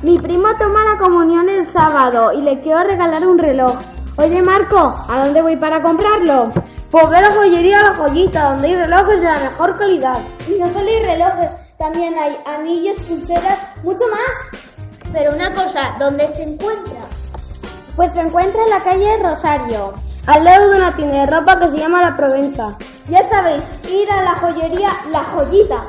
Mi primo toma la comunión el sábado y le quiero regalar un reloj. Oye Marco, ¿a dónde voy para comprarlo? Pues ve a la joyería La Joyita, donde hay relojes de la mejor calidad. Y no solo hay relojes, también hay anillos, pulseras, mucho más. Pero una cosa, ¿dónde se encuentra? Pues se encuentra en la calle Rosario. Al lado de una tienda de ropa que se llama La Provenza. Ya sabéis, ir a la joyería La Joyita.